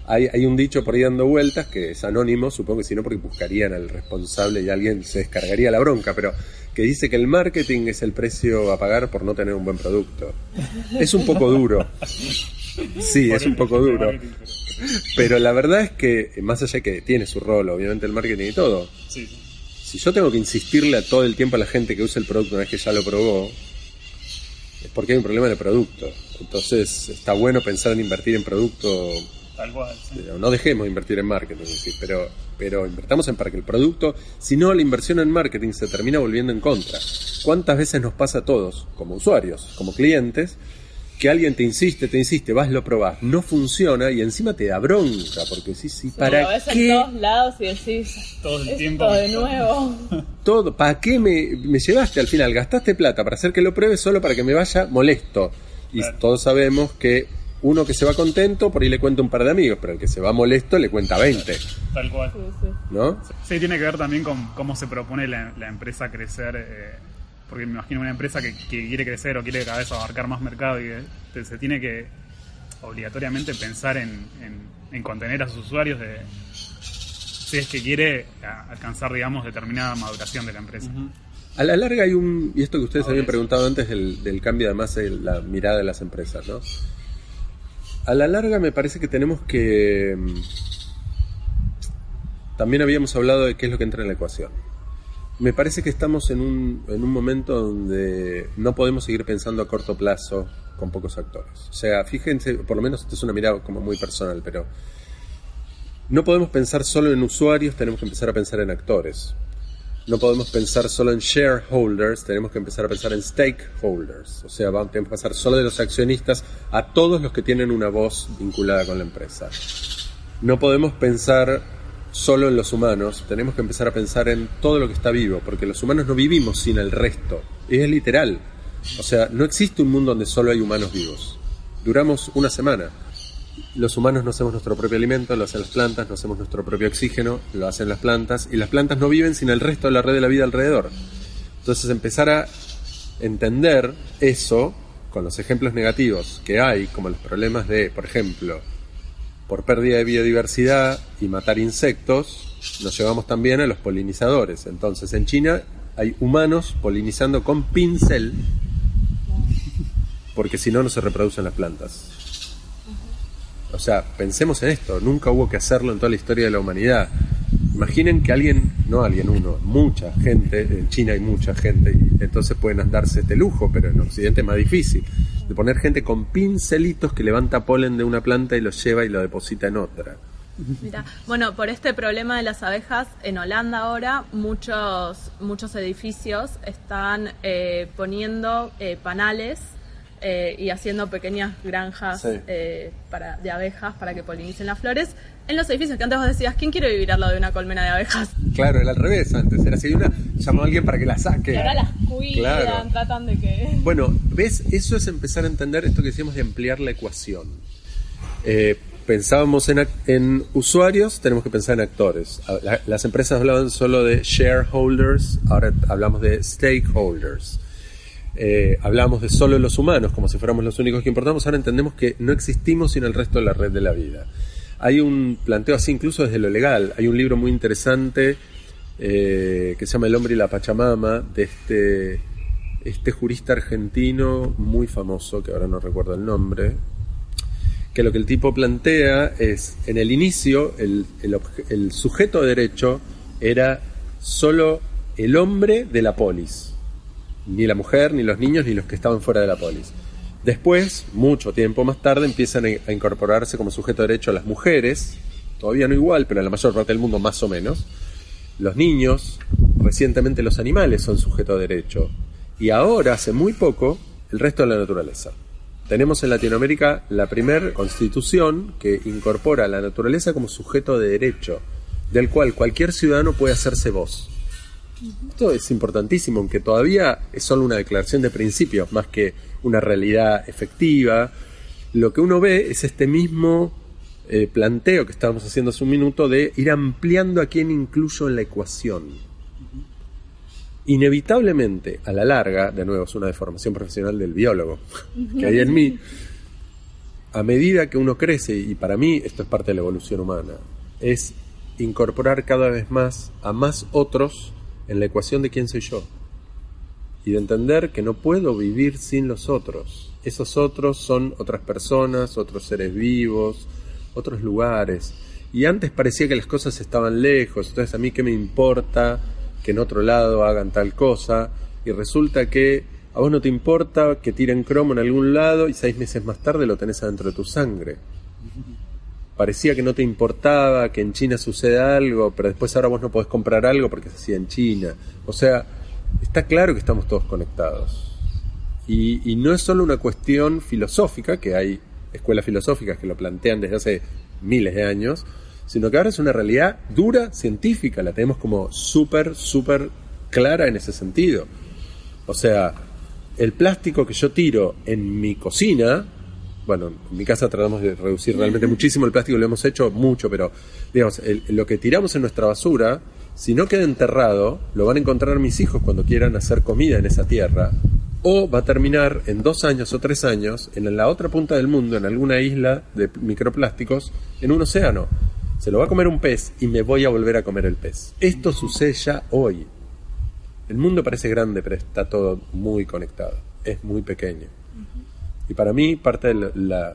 [SPEAKER 3] Hay, hay un dicho por ahí dando vueltas que es anónimo, supongo que si no porque buscarían al responsable y alguien se descargaría la bronca, pero que dice que el marketing es el precio a pagar por no tener un buen producto. Es un poco duro. Sí, es un poco duro. Pero la verdad es que, más allá de que tiene su rol, obviamente el marketing y todo, si yo tengo que insistirle a todo el tiempo a la gente que use el producto una vez que ya lo probó, es porque hay un problema de producto. Entonces está bueno pensar en invertir en producto.
[SPEAKER 1] Tal cual.
[SPEAKER 3] No dejemos de invertir en marketing, pero, pero invertamos en para que el producto, si no la inversión en marketing se termina volviendo en contra. ¿Cuántas veces nos pasa a todos, como usuarios, como clientes, que alguien te insiste, te insiste, vas, lo probás, no funciona y encima te da bronca, porque sí, sí, ¿para
[SPEAKER 2] lo ves
[SPEAKER 3] qué?
[SPEAKER 2] en todos lados y decís,
[SPEAKER 1] todo el tiempo.
[SPEAKER 2] de nuevo.
[SPEAKER 3] Todo, ¿para qué me, me llevaste al final? Gastaste plata para hacer que lo pruebe solo para que me vaya molesto. Y
[SPEAKER 1] Claro.
[SPEAKER 3] todos sabemos que uno que se va contento, por ahí le cuenta un par de amigos, pero el que se va molesto le cuenta 20,
[SPEAKER 1] Tal cual.
[SPEAKER 2] Sí, sí.
[SPEAKER 3] ¿no?
[SPEAKER 1] Sí, tiene que ver también con cómo se propone la, la empresa crecer. eh, porque me imagino una empresa que, que quiere crecer o quiere cada vez abarcar más mercado y que se tiene que obligatoriamente pensar en, en- en contener a sus usuarios de si es que quiere alcanzar, digamos, determinada maduración de la empresa.
[SPEAKER 3] A la larga hay un, y esto que ustedes habían preguntado antes del, del cambio además de la mirada de las empresas, ¿no? A la larga me parece que tenemos que... mm, También habíamos hablado de qué es lo que entra en la ecuación. Me parece que estamos en un, en un momento donde no podemos seguir pensando a corto plazo con pocos actores. O sea, fíjense, por lo menos esto es una mirada como muy personal, pero no podemos pensar solo en usuarios, tenemos que empezar a pensar en actores. No podemos pensar solo en shareholders, tenemos que empezar a pensar en stakeholders. O sea, vamos, tenemos que pasar solo de los accionistas a todos los que tienen una voz vinculada con la empresa. No podemos pensar solo en los humanos, tenemos que empezar a pensar en todo lo que está vivo, porque los humanos no vivimos sin el resto. Es literal. O sea, no existe un mundo donde solo hay humanos vivos. Duramos una semana. Los humanos no hacemos nuestro propio alimento, lo hacen las plantas, no hacemos nuestro propio oxígeno, lo hacen las plantas, y las plantas no viven sin el resto de la red de la vida alrededor. Entonces empezar a entender eso con los ejemplos negativos que hay, como los problemas de, por ejemplo, por pérdida de biodiversidad y matar insectos, nos llevamos también a los polinizadores. Entonces en China hay humanos polinizando con pincel, porque si no, no se reproducen las plantas. O sea, pensemos en esto, nunca hubo que hacerlo en toda la historia de la humanidad. Imaginen que alguien, no alguien uno, mucha gente, en China hay mucha gente, y entonces pueden darse este lujo, pero en Occidente es más difícil, de poner gente con pincelitos que levanta polen de una planta y lo lleva y lo deposita en otra.
[SPEAKER 2] Mira, bueno, por este problema de las abejas, en Holanda ahora muchos, muchos edificios están eh, poniendo eh, panales eh, y haciendo pequeñas granjas para, de abejas para que polinicen las flores en los edificios que antes vos decías, ¿quién quiere vivir al lado de una colmena de abejas?
[SPEAKER 3] Claro, era al revés antes, era así una, llamó a alguien para que la saque.
[SPEAKER 2] Y ahora las cuidan, tratan de que...
[SPEAKER 3] Bueno, ¿ves? Eso es empezar a entender esto que decíamos de ampliar la ecuación. Eh, pensábamos en, usuarios, tenemos que pensar en actores. las empresas hablaban solo de shareholders, ahora hablamos de stakeholders. Eh, hablamos de solo los humanos, como si fuéramos los únicos que importamos, ahora entendemos que no existimos sin el resto de la red de la vida. Hay un planteo así incluso desde lo legal. Hay un libro muy interesante eh, que se llama El hombre y la Pachamama, de este, este jurista argentino muy famoso, que ahora no recuerdo el nombre, que lo que el tipo plantea es, en el inicio, el, sujeto de derecho era solo el hombre de la polis, ni la mujer, ni los niños, ni los que estaban fuera de la polis. Después, mucho tiempo más tarde, empiezan a incorporarse como sujeto de derecho a las mujeres, todavía no igual, pero en la mayor parte del mundo más o menos. Los niños, recientemente los animales son sujeto de derecho. Y ahora, hace muy poco, el resto de la naturaleza. Tenemos en Latinoamérica la primera constitución que incorpora a la naturaleza como sujeto de derecho, del cual cualquier ciudadano puede hacerse voz. Esto es importantísimo, aunque todavía es solo una declaración de principios, más que una realidad efectiva. Lo que uno ve es este mismo eh, planteo que estábamos haciendo hace un minuto de ir ampliando a quién incluyo en la ecuación inevitablemente, a la larga, de nuevo es una deformación profesional del biólogo que hay en mí, a medida que uno crece, y para mí esto es parte de la evolución humana, es incorporar cada vez más a más otros en la ecuación de quién soy yo. Y de entender que no puedo vivir sin los otros. Esos otros son otras personas, otros seres vivos, otros lugares. Y antes parecía que las cosas estaban lejos, entonces a mí qué me importa que en otro lado hagan tal cosa, y resulta que a vos no te importa que tiren cromo en algún lado y seis meses más tarde lo tenés adentro de tu sangre. Parecía que no te importaba que en China suceda algo, pero después ahora vos no podés comprar algo porque se hacía en China. O sea, está claro que estamos todos conectados. Y, y no es solo una cuestión filosófica, que hay escuelas filosóficas que lo plantean desde hace miles de años, sino que ahora es una realidad dura, científica, la tenemos como súper, súper clara en ese sentido. O sea, el plástico que yo tiro en mi cocina, bueno, en mi casa tratamos de reducir realmente muchísimo el plástico, lo hemos hecho mucho, pero digamos, lo que tiramos en nuestra basura, si no queda enterrado, lo van a encontrar mis hijos cuando quieran hacer comida en esa tierra, o va a terminar en dos años o tres años en la otra punta del mundo, en alguna isla de microplásticos, en un océano se lo va a comer un pez y me voy a volver a comer el pez. Esto sucede ya hoy. El mundo parece grande, pero está todo muy conectado. Es muy pequeño. Y para mí, parte de la,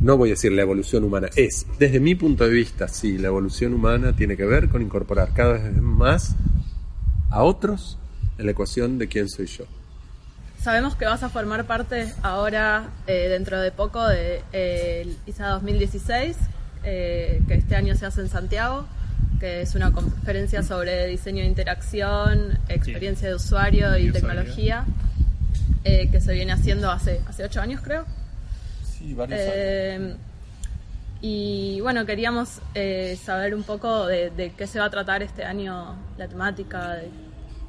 [SPEAKER 3] no voy a decir la evolución humana, es, desde mi punto de vista, sí, la evolución humana tiene que ver con incorporar cada vez más a otros en la ecuación de quién soy yo.
[SPEAKER 2] Sabemos que vas a formar parte ahora, eh, dentro de poco, de eh, ISA 2016, eh, que este año se hace en Santiago, que es una conferencia sobre diseño de interacción, experiencia de usuario y, tecnología, eh, que se viene haciendo hace, hace ocho años, creo.
[SPEAKER 3] Sí, varios eh,
[SPEAKER 2] Y bueno, queríamos saber un poco de, qué se va a tratar este año, la temática.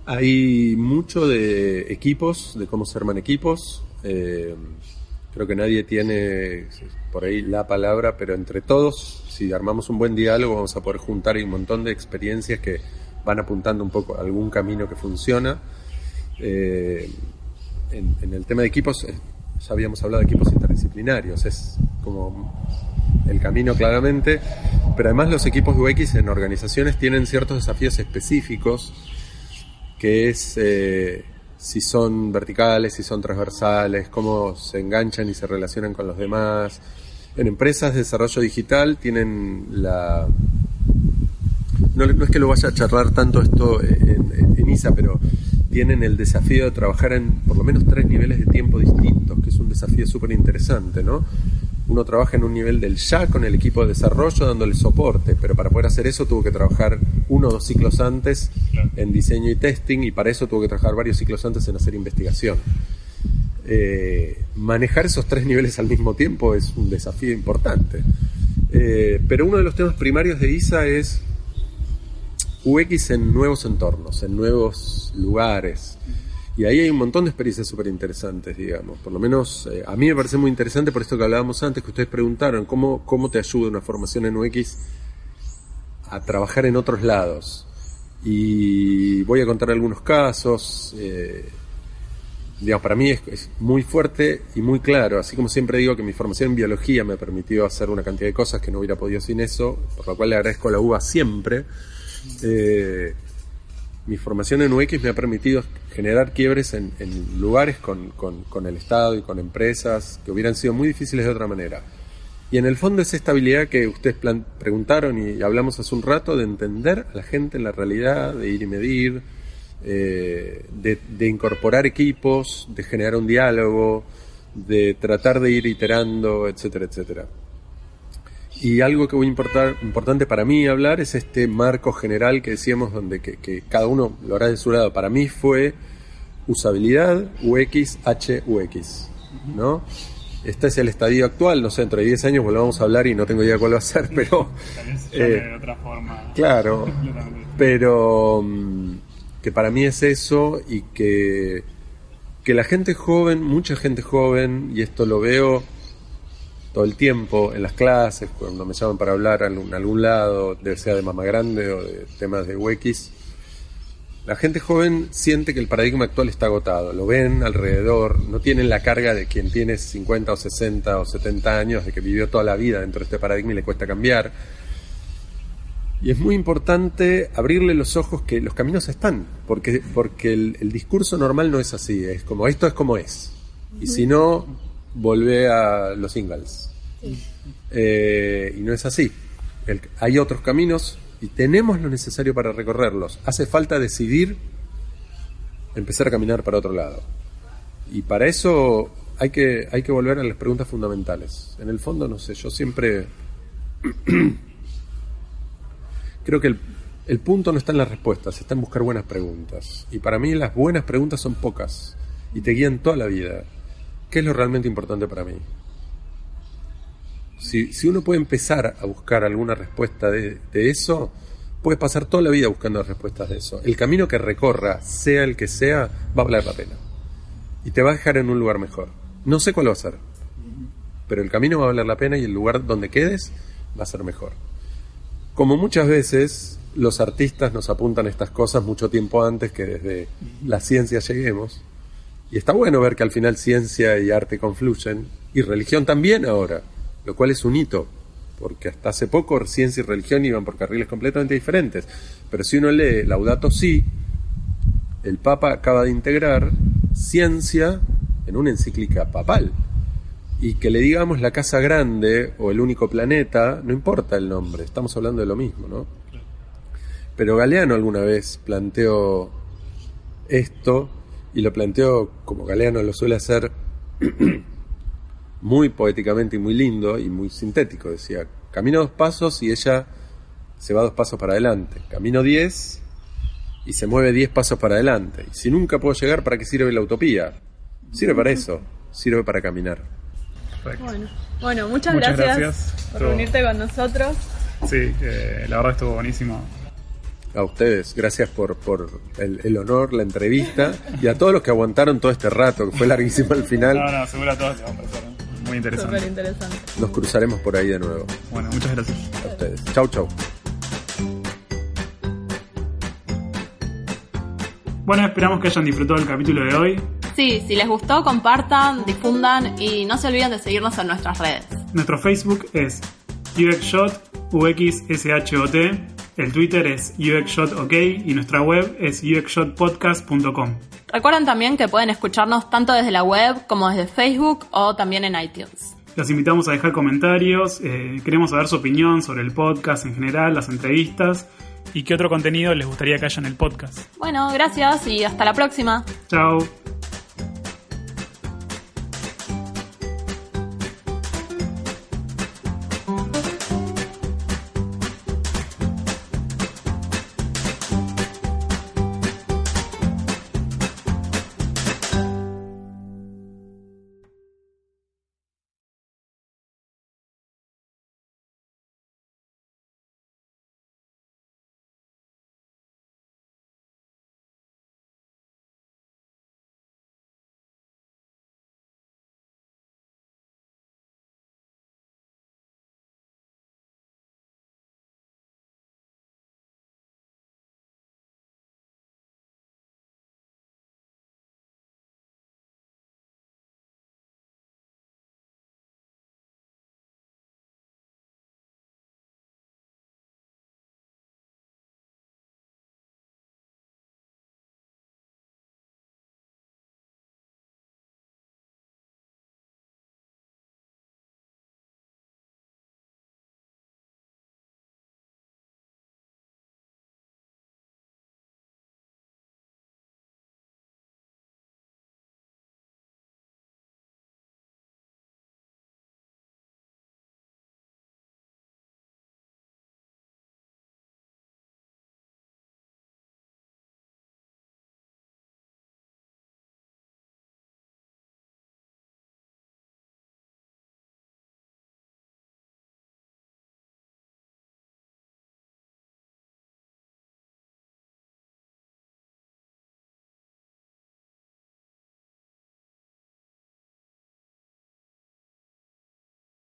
[SPEAKER 3] Hay mucho de equipos, de cómo se arman equipos. Creo que nadie tiene por ahí la palabra, pero entre todos, si armamos un buen diálogo, vamos a poder juntar un montón de experiencias que van apuntando un poco a algún camino que funciona. Eh, en, el tema de equipos, eh, ya habíamos hablado de equipos interdisciplinarios, es como el camino claramente, pero además los equipos UX en organizaciones tienen ciertos desafíos específicos, que es... Eh, si son verticales, si son transversales, cómo se enganchan y se relacionan con los demás. En empresas de desarrollo digital tienen la... No, no es que lo vaya a charlar tanto esto en, en- en ISA, pero tienen el desafío de trabajar en por lo menos tres niveles de tiempo distintos, que es un desafío súper interesante, ¿no? Uno trabaja en un nivel del ya con el equipo de desarrollo dándole soporte, pero para poder hacer eso tuvo que trabajar uno o dos ciclos antes en diseño y testing y para eso tuvo que trabajar varios ciclos antes en hacer investigación. Eh, manejar esos tres niveles al mismo tiempo es un desafío importante. Eh, pero uno de los temas primarios de ISA es UX en nuevos entornos, en nuevos lugares. Y ahí hay un montón de experiencias súper interesantes, digamos. Por lo menos eh, a mí me parece muy interesante por esto que hablábamos antes, que ustedes preguntaron, ¿cómo, cómo te ayuda una formación en UX a trabajar en otros lados? Y voy a contar algunos casos. eh, digamos, para mí es, muy fuerte y muy claro. Así como siempre digo que mi formación en biología me permitió hacer una cantidad de cosas que no hubiera podido sin eso, por lo cual le agradezco a la UBA siempre. Eh, mi formación en UX me ha permitido generar quiebres en, lugares con, el Estado y con empresas que hubieran sido muy difíciles de otra manera. Y en el fondo es esta habilidad que ustedes preguntaron y hablamos hace un rato de entender a la gente en la realidad, de ir y medir, eh, de, de incorporar equipos, de generar un diálogo, de tratar de ir iterando, etcétera, etcétera. Y algo que muy importar, importante para mí hablar es este marco general que decíamos, donde que, que cada uno lo hará de su lado. Para mí fue usabilidad, UX, HUX, ¿no? Este es el estadio actual, no sé, dentro de 10 años volvamos a hablar y no tengo idea cuál va a ser, pero Eh,
[SPEAKER 1] de otra forma.
[SPEAKER 3] claro, pero mm, que para mí es eso y que, que la gente joven, mucha gente joven, y esto lo veo todo el tiempo en las clases, cuando me llaman para hablar en algún, lado, sea de Mama Grande o de temas de UX, la gente joven siente que el paradigma actual está agotado, lo ven alrededor, no tienen la carga de quien tiene 50 o 60 o 70 años, de que vivió toda la vida dentro de este paradigma y le cuesta cambiar. Y es muy importante abrirle los ojos que los caminos están, porque, porque el, el discurso normal no es así, es como esto es como es. Y si no, volvé a los singles. Eh, y no es así. El- hay otros caminos y tenemos lo necesario para recorrerlos. Hace falta decidir empezar a caminar para otro lado. Y para eso hay que, hay que volver a las preguntas fundamentales. En el fondo, no sé, yo siempre creo que el, el punto no está en las respuestas, está en buscar buenas preguntas. Y para mí las buenas preguntas son pocas y te guían toda la vida. ¿Qué es lo realmente importante para mí? Si, si uno puede empezar a buscar alguna respuesta de, de eso, puedes pasar toda la vida buscando respuestas de eso. El camino que recorra, sea el que sea, va a valer la pena. Y te va a dejar en un lugar mejor. No sé cuál va a ser, pero el camino va a valer la pena y el lugar donde quedes va a ser mejor. Como muchas veces los artistas nos apuntan estas cosas mucho tiempo antes que desde la ciencia lleguemos. Y está bueno ver que al final ciencia y arte confluyen, y religión también ahora, lo cual es un hito, porque hasta hace poco ciencia y religión iban por carriles completamente diferentes. Pero si uno lee Laudato Si, el Papa acaba de integrar ciencia en una encíclica papal. Y que le digamos la casa grande o el único planeta, no importa el nombre, estamos hablando de lo mismo, ¿no? Pero Galeano alguna vez planteó esto y lo planteó como Galeano lo suele hacer muy poéticamente y muy lindo y muy sintético. Decía, camino dos pasos y ella se va dos pasos para adelante. Camino diez y se mueve diez pasos para adelante. Y si nunca puedo llegar, ¿para qué sirve la utopía? Sirve para eso, sirve para caminar.
[SPEAKER 2] Bueno, bueno muchas,
[SPEAKER 1] Muchas
[SPEAKER 2] gracias,
[SPEAKER 1] gracias.
[SPEAKER 2] por
[SPEAKER 1] Estuvo-
[SPEAKER 2] unirte con nosotros.
[SPEAKER 1] Sí, eh, la verdad estuvo buenísimo.
[SPEAKER 3] A ustedes, gracias por, por el, el honor, la entrevista y a todos los que aguantaron todo este rato, que fue larguísimo al final.
[SPEAKER 1] No, no, seguro a todos les va a parecer muy
[SPEAKER 2] Súper
[SPEAKER 1] interesante.
[SPEAKER 2] interesante.
[SPEAKER 3] Nos cruzaremos por ahí de nuevo.
[SPEAKER 1] Bueno, muchas gracias.
[SPEAKER 3] A ustedes. Chau, chau.
[SPEAKER 1] Bueno, esperamos que hayan disfrutado el capítulo de hoy.
[SPEAKER 2] Sí, si les gustó, compartan, difundan y no se olviden de seguirnos en nuestras redes.
[SPEAKER 1] Nuestro Facebook es UXShot, UXSHOT, el Twitter es UXShotOK y nuestra web es UXShotPodcast.com.
[SPEAKER 2] Recuerden también que pueden escucharnos tanto desde la web como desde Facebook o también en iTunes.
[SPEAKER 1] Los invitamos a dejar comentarios, eh, queremos saber su opinión sobre el podcast en general, las entrevistas y qué otro contenido les gustaría que haya en el podcast.
[SPEAKER 2] Bueno, gracias y hasta la próxima.
[SPEAKER 1] Chao.